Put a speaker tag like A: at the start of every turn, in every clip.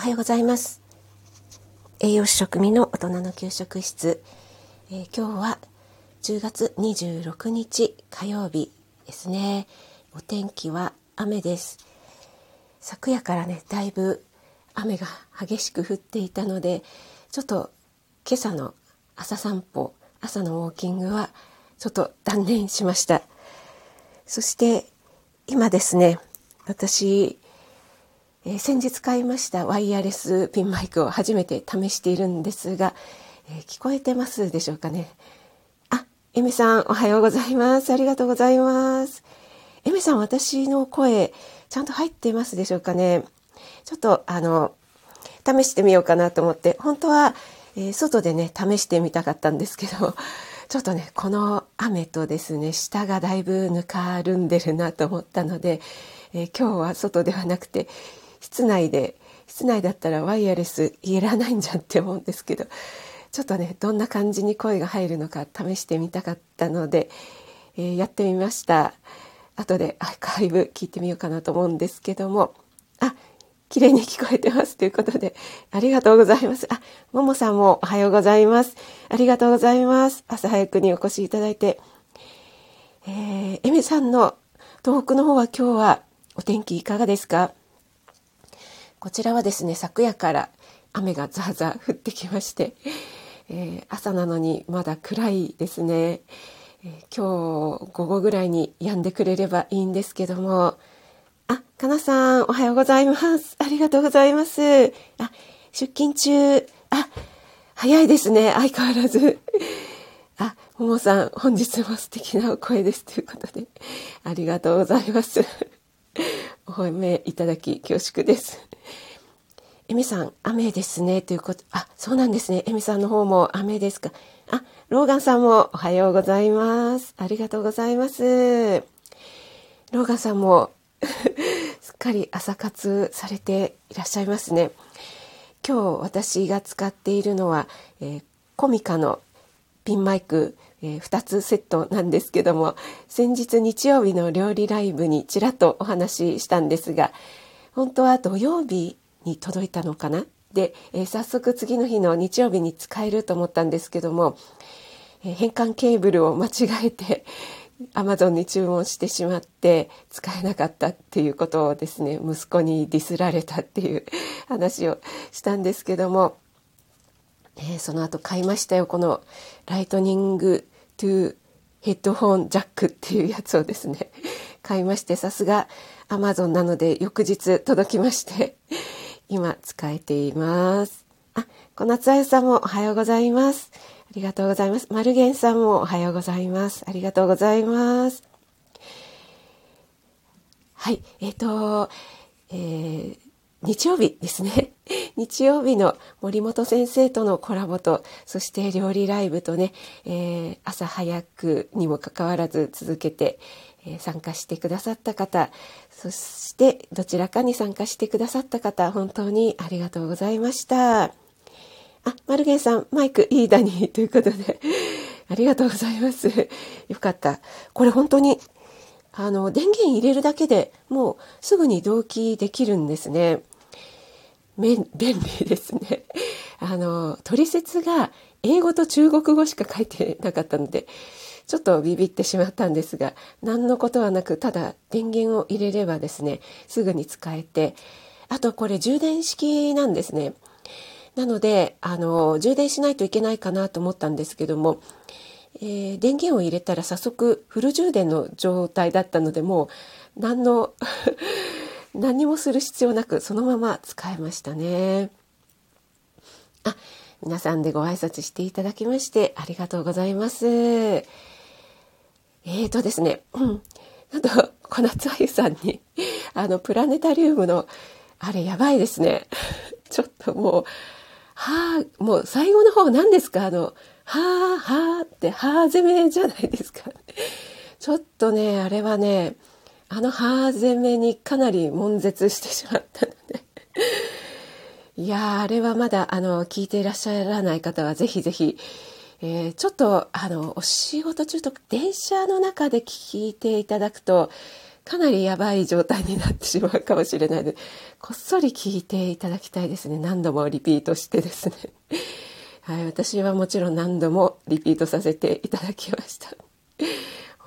A: おはようございます。栄養士食味の大人の給食室、えー、今日は10月26日火曜日ですね。お天気は雨です。昨夜からねだいぶ雨が激しく降っていたのでちょっと今朝の朝散歩朝のウォーキングはちょっと断念しました。そして今ですね私えー、先日買いましたワイヤレスピンマイクを初めて試しているんですが、えー、聞こえてますでしょうかね？あ、エメさんおはようございます。ありがとうございます。エメさん私の声ちゃんと入ってますでしょうかね？ちょっとあの試してみようかなと思って。本当は、えー、外でね試してみたかったんですけど ちょっとねこの雨とですね下がだいぶぬかるんでるなと思ったので、えー、今日は外ではなくて室内で室内だったらワイヤレスいらないんじゃんって思うんですけどちょっとねどんな感じに声が入るのか試してみたかったので、えー、やってみました。後でアーカイブ聞いてみようかなと思うんですけども。あ綺麗に聞こえてます。ということでありがとうございます。あももさんもおはようございます。ありがとうございます。朝早くにお越しいただいて。えー、エミさんの東北の方は今日はお天気いかがですか？こちらはですね昨夜から雨がザーザー降ってきまして、えー、朝なのにまだ暗いですね、えー、今日午後ぐらいに止んでくれればいいんですけども。あかなさんおはようございます。ありがとうございます。あ出勤中。あ早いですね。相変わらず。あももさん本日も素敵なお声ですということで。ありがとうございます。お褒めいただき恐縮です。エミさん、雨ですね。ということ、あ、そうなんですね。エミさんの方も雨ですか。あ、ローガンさんもおはようございます。ありがとうございます。ローガンさんもすっかり朝活されていらっしゃいますね。今日私が使っているのは、えー、コミカのピンマイクえー、2つセットなんですけども先日日曜日の料理ライブにちらっとお話ししたんですが本当は土曜日に届いたのかな？で、えー、早速次の日の日曜日に使えると思ったんですけども、えー、変換ケーブルを間違えてアマゾンに注文してしまって使えなかったっていうことをですね息子にディスられたっていう 話をしたんですけども、え、その後買いましたよこのライトニングトゥヘッドホンジャックっていうやつをですね、買いまして、さすが Amazon なので翌日届きまして、今使えています。あ、小夏あゆさんもおはようございます。ありがとうございます。マルゲンさんもおはようございます。ありがとうございます。はい、えっ、ー、と、えー日曜日ですね。日曜日の森本先生とのコラボと、そして料理ライブとね、えー、朝早くにもかかわらず続けて、えー、参加してくださった方、そしてどちらかに参加してくださった方、本当にありがとうございました。あ、マルゲンさん、マイクいいだに ということで、ありがとうございます。よかった。これ本当にあの電源入れるだけでもうすぐに同期できるんですね。便利ですね。あの、取説が英語と中国語しか書いてなかったので、ちょっとビビってしまったんですが、何のことはなく、ただ電源を入れればですね、すぐに使えて、あとこれ充電式なんですね。なので、あの、充電しないといけないかなと思ったんですけども、えー、電源を入れたら早速フル充電の状態だったので、もう何の何もする必要なくそのまま使えましたね。あ、皆さんでご挨拶していただきましてありがとうございます。えーとですね、うん、なんと小夏あゆさんにあのプラネタリウムのあれやばいですね。ちょっともう、はあ、もう最後の方何ですか？あの、はあ、はあって、はあ攻めじゃないですか。ちょっとね、あれはね、あのハーゼメにかなり悶絶してしまったので いやあれはまだあの聞いていらっしゃらない方はぜひぜひ、えー、ちょっとあのお仕事中と電車の中で聞いていただくとかなりやばい状態になってしまうかもしれないので、こっそり聞いていただきたいですね。何度もリピートしてですね。はい、私はもちろん何度もリピートさせていただきました。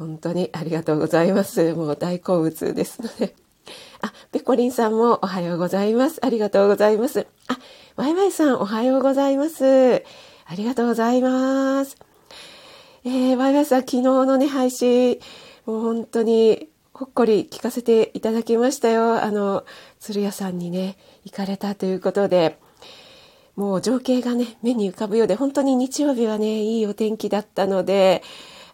A: 本当にありがとうございます。もう大好物ですので。あ、ペコリンさんもおはようございます。ありがとうございます。あ、ワイワイさんおはようございます。ありがとうございます。えー、ワイワイさん昨日のね、配信、もう本当にほっこり聞かせていただきましたよ。あの、鶴屋さんにね、行かれたということで、もう情景がね、目に浮かぶようで、本当に日曜日はね、いいお天気だったので、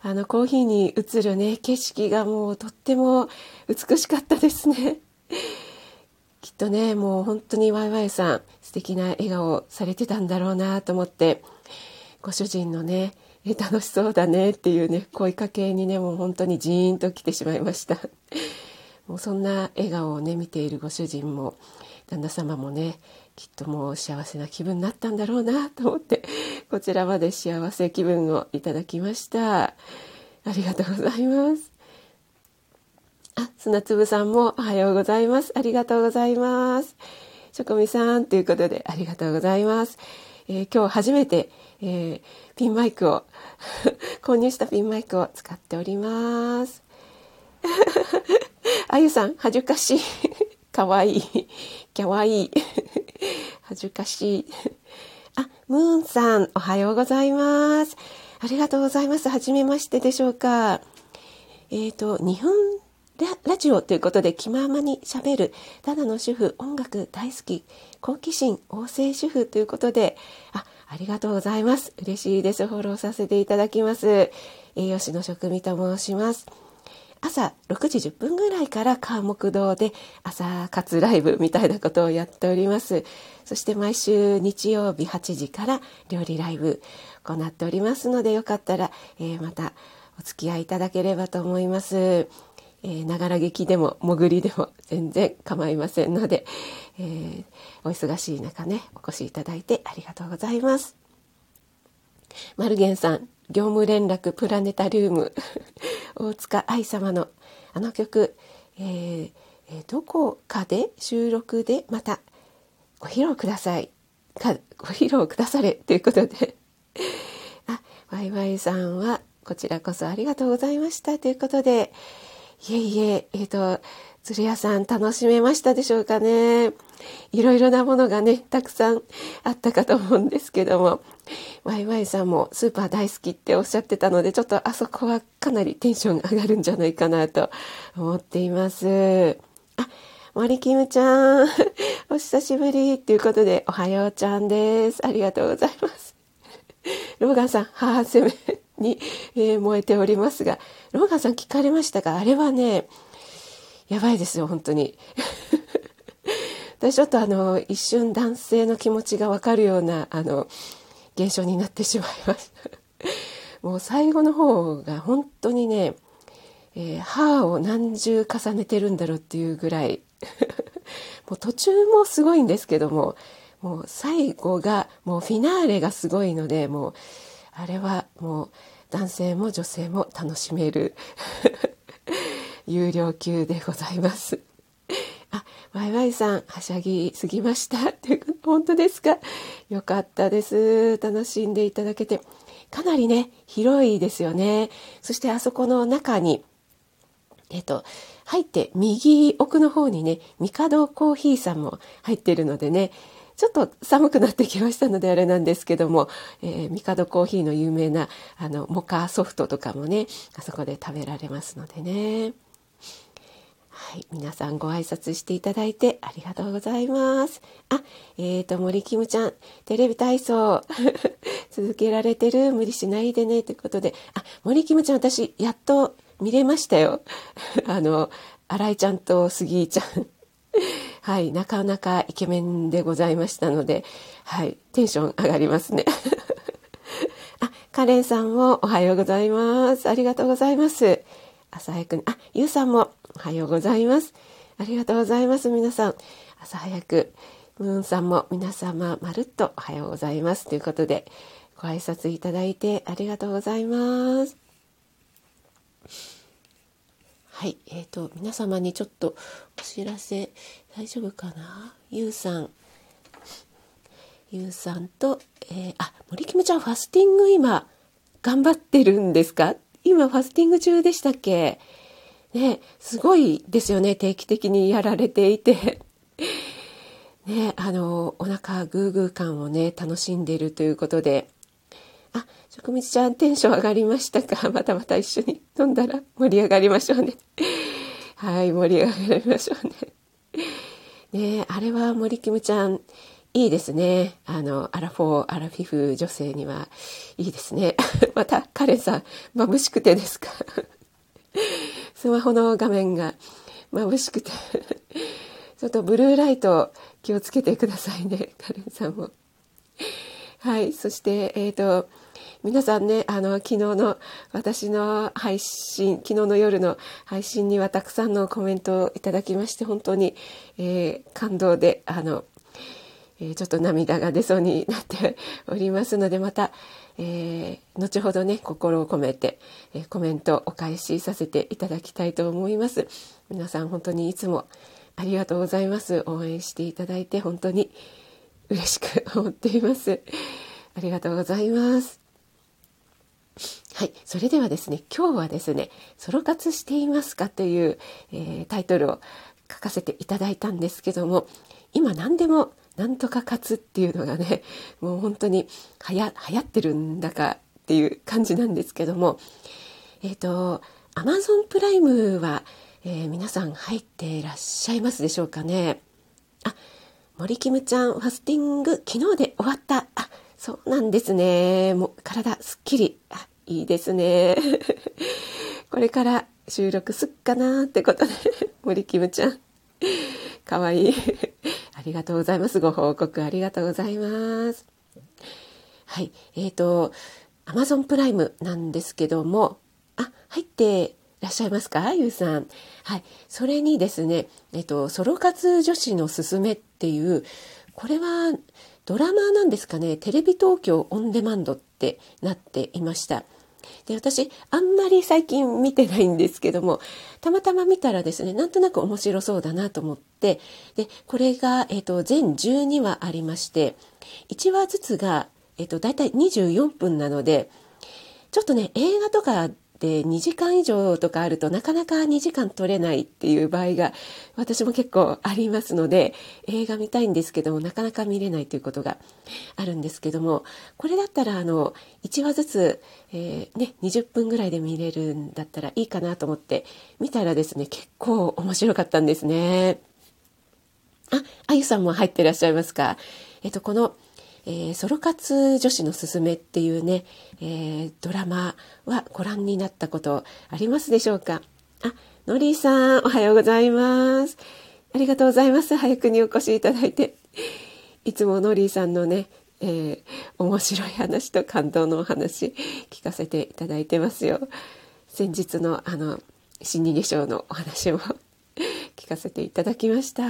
A: あの、コーヒーに映るね、景色がもうとっても美しかったですね。きっとね、もう本当にワイワイさん、素敵な笑顔されてたんだろうなと思って、ご主人のね、楽しそうだねっていうね声かけにねもう本当にジーンと来てしまいました もうそんな笑顔をね見ているご主人も旦那様もねきっともう幸せな気分になったんだろうなと思って こちらまで幸せ気分をいただきましたありがとうございますあ砂粒さんもおはようございますありがとうございますしょこみさんということでありがとうございます、えー、今日初めてえー、ピンマイクを 購入したピンマイクを使っております。あゆさん、恥ずかしい。かわいい。かわいい。恥ずかしい。あ、ムーンさん、おはようございます。ありがとうございます。はじめましてでしょうか。えっ、ー、と、日本ラジオということで気ままにしゃべるただの主婦音楽大好き好奇心旺盛主婦ということであありがとうございます。嬉しいです。フォローさせていただきます。栄養士の職味と申します。朝6時10分ぐらいから川木堂で朝活ライブみたいなことをやっております。そして毎週日曜日8時から料理ライブ行っておりますのでよかったら、えー、またお付き合いいただければと思います。ながら劇でも潜りでも全然構いませんので、えー、お忙しい中ねお越しいただいてありがとうございます。マルゲンさん業務連絡プラネタリウム 大塚愛様のあの曲、えー、どこかで収録でまたご披露ください。かご披露くだされ。ということで。あワイワイさんはこちらこそありがとうございました。ということで、いえいえ、えっ、ー、と、鶴屋さん楽しめましたでしょうかね。いろいろなものがね、たくさんあったかと思うんですけども、ワイワイさんもスーパー大好きっておっしゃってたので、ちょっとあそこはかなりテンション上がるんじゃないかなと思っています。あ、森キムちゃん、お久しぶりっていうことで、おはようちゃんです。ありがとうございます。ローガンさん、母攻めに、えー、燃えておりますが、ローガンさん聞かれましたか？あれはね、やばいですよ、本当に。私ちょっとあの、一瞬男性の気持ちがわかるような、あの、現象になってしまいました。もう最後の方が本当にね、えー、歯を何重重ねてるんだろうっていうぐらい もう途中もすごいんですけどももう最後がもうフィナーレがすごいのでもうあれはもう男性も女性も楽しめる有料級でございます。あ、ワイワイさん、はしゃぎすぎました。っていう本当ですか？よかったです。楽しんでいただけて。かなりね、広いですよね。そしてあそこの中に、えっと、入って右奥の方にね、ミカドコーヒーさんも入ってるのでね、ちょっと寒くなってきましたのであれなんですけども、えー、ミカドコーヒーの有名なあのモカソフトとかもねあそこで食べられますのでね。はい、皆さんご挨拶していただいてありがとうございます。あ、えーと、森キムちゃん、テレビ体操 続けられてる？無理しないでねということで、あ、森キムちゃん私やっと見れましたよ。あの、新井ちゃんと杉井ちゃん。はい、なかなかイケメンでございましたので、はい、テンション上がりますね。あ、カレンさんもおはようございます。ありがとうございます。朝早くに、あ、ゆうさんもおはようございます。ありがとうございます。皆さん、朝早く、ムーンさんも皆様まるっとおはようございます。ということで、ご挨拶いただいてありがとうございます。はい、えっ、ー、と皆様にちょっとお知らせ大丈夫かな？ゆうさん、ゆうさんと、えー、あ森キムちゃんファスティング今頑張ってるんですか？今ファスティング中でしたっけ？ね、すごいですよね定期的にやられていて。ね、あのお腹グーグー感をね楽しんでいるということで。あ、食味ちゃんテンション上がりましたか？またまた一緒に飲んだら盛り上がりましょうね。はい、盛り上がりましょうね。ねあれは森キムちゃん、いいですね。あの、アラフォー、アラフィフ女性にはいいですね。また、カレンさん、眩しくてですか？スマホの画面が眩しくて ちょっとブルーライト気をつけてくださいね、カレンさんも。はい、そして、えっ、ー、と、皆さんね、あの、昨日の私の配信、昨日の夜の配信にはたくさんのコメントをいただきまして、本当に、えー、感動で、あの、えー、ちょっと涙が出そうになっておりますので、また、えー、後ほどね、心を込めて、えコメントお返しさせていただきたいと思います。皆さん本当にいつもありがとうございます。応援していただいて本当に嬉しく思っています。ありがとうございます。はい。それではですね、今日はですね、ソロ活していますかという、えー、タイトルを書かせていただいたんですけども、今何でもなんとか活っていうのがね、もう本当にはや流行ってるんだかっていう感じなんですけども、えっ、ー、と、Amazon プライムは、えー、皆さん入っていらっしゃいますでしょうかね。あ、森キムちゃんファスティング昨日で終わった。あ、そうなんですね。もう体すっきり。あ、いいですね。これから収録すっかなってことで、森キムちゃん。かわいい。ありがとうございます。ご報告ありがとうございます。はい。えっ、ー、と、Amazon プライムなんですけども、あ、入っていらっしゃいますか？ゆうさん。はい。それにですね、えっと、ソロ活女子のすすめっていう、これはドラマなんですかね、テレビ東京オンデマンドってなっていました。で、私、あんまり最近見てないんですけども、たまたま見たらですね、なんとなく面白そうだなと思って、で、これが、えっ、と、全12話ありまして、1話ずつが、えっ、と、だいたい24分なので、ちょっとね、映画とかで2時間以上とかあるとなかなか2時間取れないっていう場合が私も結構ありますので映画見たいんですけどもなかなか見れないということがあるんですけどもこれだったらあの1話ずつ、えー、ね、20分ぐらいで見れるんだったらいいかなと思って見たらですね結構面白かったんですね。あ、あゆさんも入ってらっしゃいますか？えっと、このえー、ソロ活女子のすすめっていうね、えー、ドラマはご覧になったことありますでしょうか？あ、のりさん、おはようございます。ありがとうございます。早くにお越しいただいて。いつものりーさんのね、えー、面白い話と感動のお話聞かせていただいてますよ。先日のあの、新逃げ賞のお話も 聞かせていただきました。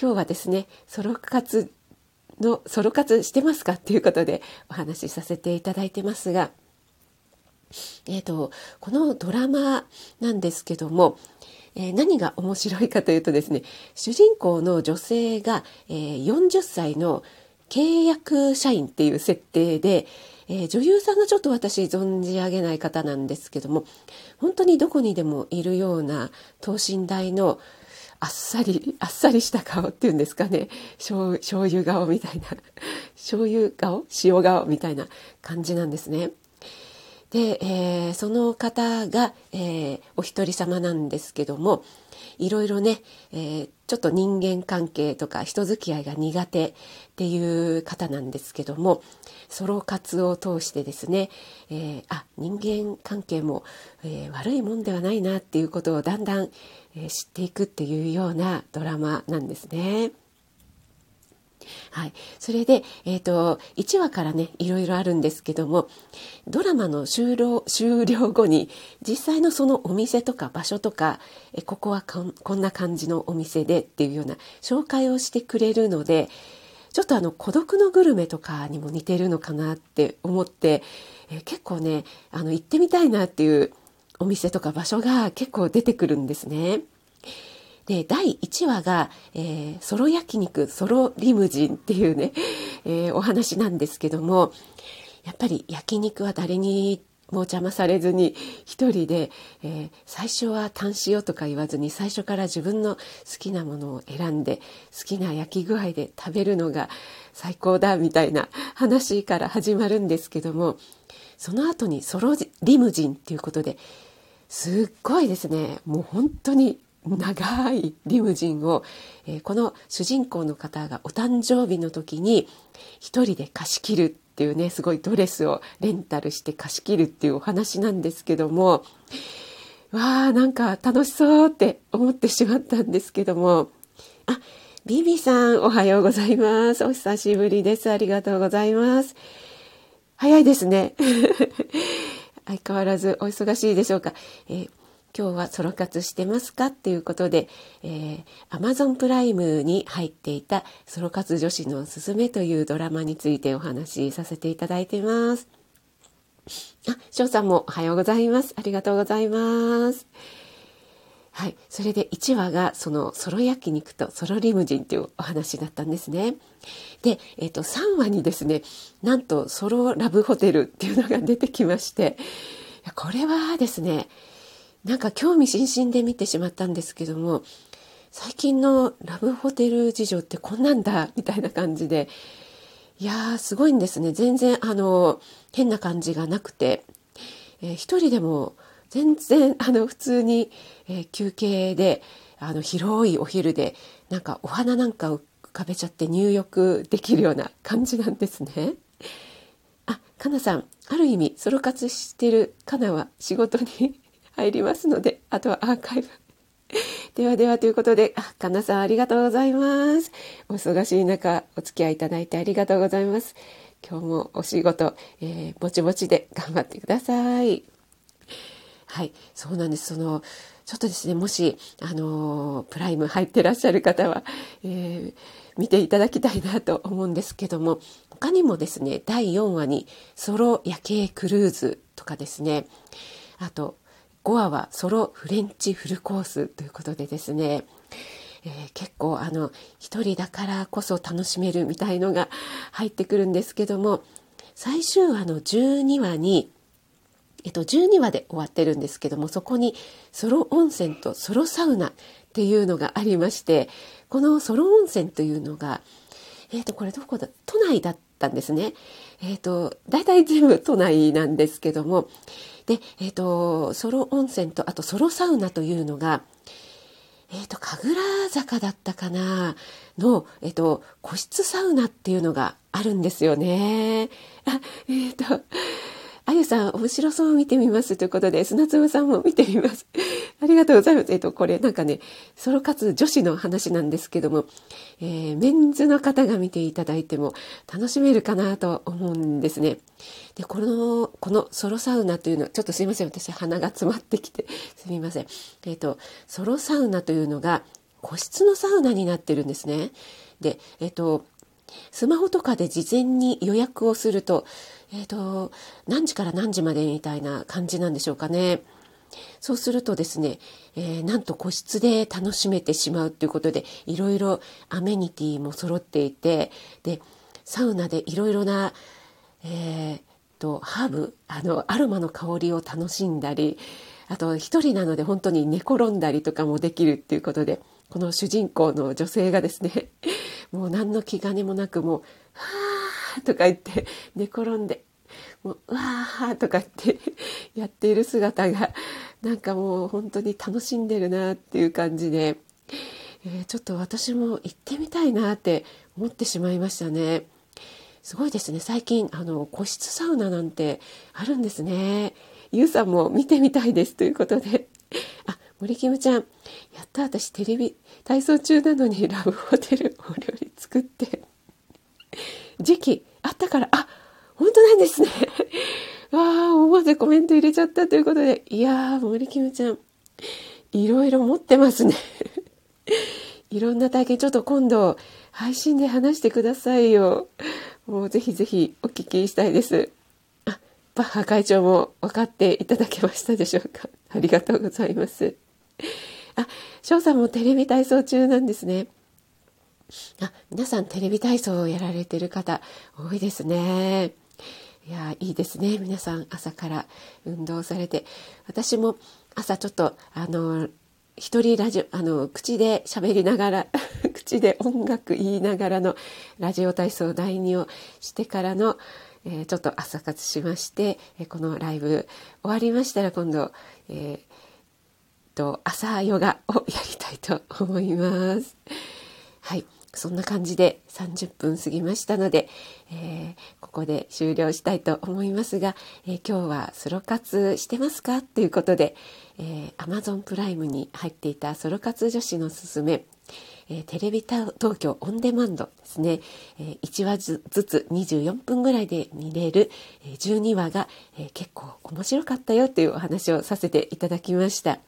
A: 今日はですね、ソロ活のソロ活してますか？っていうことでお話しさせていただいてますが、えーと、このドラマなんですけども、えー、何が面白いかというとですね主人公の女性が、えー、40歳の契約社員っていう設定で、えー、女優さんがちょっと私存じ上げない方なんですけども本当にどこにでもいるような等身大のあっさり、あっさりした顔っていうんですかね。醤油顔みたいな。醤油顔？塩顔みたいな感じなんですね。で、えー、その方が、えー、お一人様なんですけども、いろいろね、えー、ちょっと人間関係とか人付き合いが苦手っていう方なんですけども、ソロ活を通してですね、えー、あ、人間関係も、え、悪いもんではないなっていうことをだんだん、え知っていくっていうようなドラマなんですね。はい、それで、えーと、1話からねいろいろあるんですけどもドラマの終了終了後に実際のそのお店とか場所とかえここはこんな感じのお店でっていうような紹介をしてくれるのでちょっとあの孤独のグルメとかにも似てるのかなって思って、え結構ねあの行ってみたいなっていうお店とか場所が結構出てくるんですね。で、第1話が、えー、ソロ焼肉、ソロリムジンっていうね、えー、お話なんですけども、やっぱり焼肉は誰にもう邪魔されずに一人で、えー、最初は単塩とか言わずに最初から自分の好きなものを選んで好きな焼き具合で食べるのが最高だみたいな話から始まるんですけどもその後にソロリムジンっていうことですっごいですね。もう本当に長いリムジンを、えー、この主人公の方がお誕生日の時に一人で貸し切るっていうねすごいドレスをレンタルして貸し切るっていうお話なんですけどもわあなんか楽しそうって思ってしまったんですけども。あビビさんおはようございます。お久しぶりです。ありがとうございます。早いですね。相変わらずお忙しいでしょうか、えー今日はソロ活してますかっていうことで、えー、Amazon プライムに入っていたソロ活女子のすすめというドラマについてお話しさせていただいてます。あ、翔さんもおはようございます。ありがとうございます。はい。それで1話がそのソロ焼肉とソロリムジンというお話だったんですね。で、え、ー、と、3話にですね、なんとソロラブホテルっていうのが出てきまして、これはですね、なんか興味津々で見てしまったんですけども最近のラブホテル事情ってこんなんだみたいな感じでいやーすごいんですね全然あの変な感じがなくて、えー、一人でも全然あの普通に、えー、休憩であの広いお昼でなんかお花なんか浮かべちゃって入浴できるような感じなんですね。あ、かなさん、ある意味ソロ活してるかなは仕事に 入りますので、あとはアーカイブ。ではではということで、あ、かなさんありがとうございます。お忙しい中、お付き合いいただいてありがとうございます。今日もお仕事、えー、ぼちぼちで頑張ってください。はい、そうなんです。その、ちょっとですね、もし、あのプライム入ってらっしゃる方は、えー、見ていただきたいなと思うんですけども、他にもですね、第4話にソロ夜景クルーズとかですね、あと、5話はソロフレンチフルコースということでですね、えー、結構あの一人だからこそ楽しめるみたいのが入ってくるんですけども最終話の12話にえっと、12話で終わってるんですけどもそこにソロ温泉とソロサウナっていうのがありましてこのソロ温泉というのがえっ、とこれどこだ都内だったんですね。えっ、と大体全部都内なんですけどもで、えっ、と、ソロ温泉と、あとソロサウナというのが、えっ、と、神楽坂だったかなの、えっ、と、個室サウナっていうのがあるんですよね。あ、えっ、と、あゆさん、面白そう見てみますということで、砂粒さんも見てみます。ありがとうございます。えっと、これなんかね、ソロ活女子の話なんですけども、えー、メンズの方が見ていただいても楽しめるかなと思うんですね。で、この、このソロサウナというのは、ちょっとすいません。私鼻が詰まってきて、すみません。えっと、ソロサウナというのが個室のサウナになってるんですね。で、えっと、スマホとかで事前に予約をすると、えっ、ー、と、何時から何時までみたいな感じなんでしょうかね。そうするとですね、えー、なんと個室で楽しめてしまうということで、いろいろアメニティも揃っていて、で、サウナでいろいろな、えー、と、ハーブ、あの、アロマの香りを楽しんだり、あと一人なので本当に寝転んだりとかもできるっていうことで、この主人公の女性がですね、もう何の気兼ねもなくもう、はーとか言って寝転んで、もう、うわーとかってやっている姿が、なんかもう本当に楽しんでるなっていう感じで、えー、ちょっと私も行ってみたいなって思ってしまいましたね。すごいですね。最近、あの、個室サウナなんてあるんですね。ゆうさんも見てみたいですということで。あ、森キムちゃん、やった私テレビ体操中なのにラブホテルお料作って、時期あったから、あ、本当なんですね。わあ、思わずコメント入れちゃったということで、いやー、森キムちゃん、いろいろ持ってますね。いろんな体験、ちょっと今度、配信で話してくださいよ。もうぜひぜひお聞きしたいです。あ、バッハ会長も分かっていただけましたでしょうか。ありがとうございます。あ、翔さんもテレビ体操中なんですね。あ、皆さんテレビ体操をやられてる方多いですね。いや、いいですね。皆さん朝から運動されて。私も朝ちょっと、あの、一人ラジオ、あの、口で喋りながら、口で音楽言いながらのラジオ体操第2をしてからの、えー、ちょっと朝活しまして、えこのライブ終わりましたら今度、えー、と朝ヨガをやりたいと思います。はい。そんな感じで30分過ぎましたので、えー、ここで終了したいと思いますが、えー、今日はソロ活してますか？ということで、えー、Amazon プライムに入っていたソロ活女子のすすめ、えー、テレビ東京オンデマンドですね、えー、1話ずつ24分ぐらいで見れる、えー、12話が、えー、結構面白かったよというお話をさせていただきました。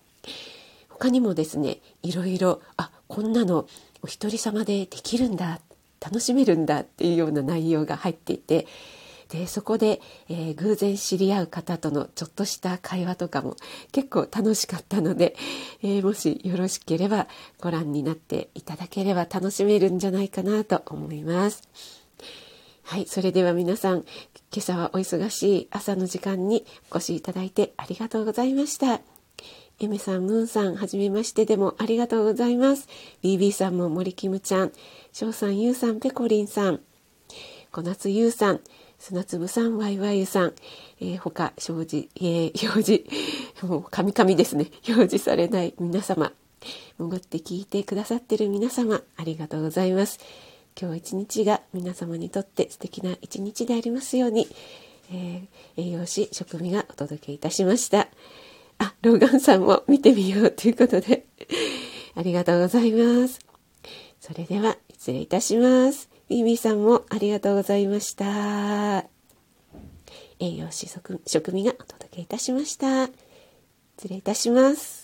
A: 他にもですね、いろいろ、あ、こんなのお一人様でできるんだ楽しめるんだっていうような内容が入っていてでそこで、えー、偶然知り合う方とのちょっとした会話とかも結構楽しかったので、えー、もしよろしければご覧になっていただければ楽しめるんじゃないかなと思います。はい、それでは皆さん、今朝はお忙しい朝の時間にお越しいただいてありがとうございました。エメさん、ムーンさん、はじめましてでもありがとうございます。BB さんも森キムちゃん、翔さん、ゆうさん、ペコリンさん、小夏ゆうさん、砂粒さん、ワイワイさん、えー、他、表示、えー、表示、もう、カミカミですね。表示されない皆様、潜って聞いてくださってる皆様、ありがとうございます。今日一日が皆様にとって素敵な一日でありますように、えー、栄養士、食味がお届けいたしました。あ、ローガンさんも見てみようということで、ありがとうございます。それでは、失礼いたします。ミミさんもありがとうございました。栄養士食味がお届けいたしました。失礼いたします。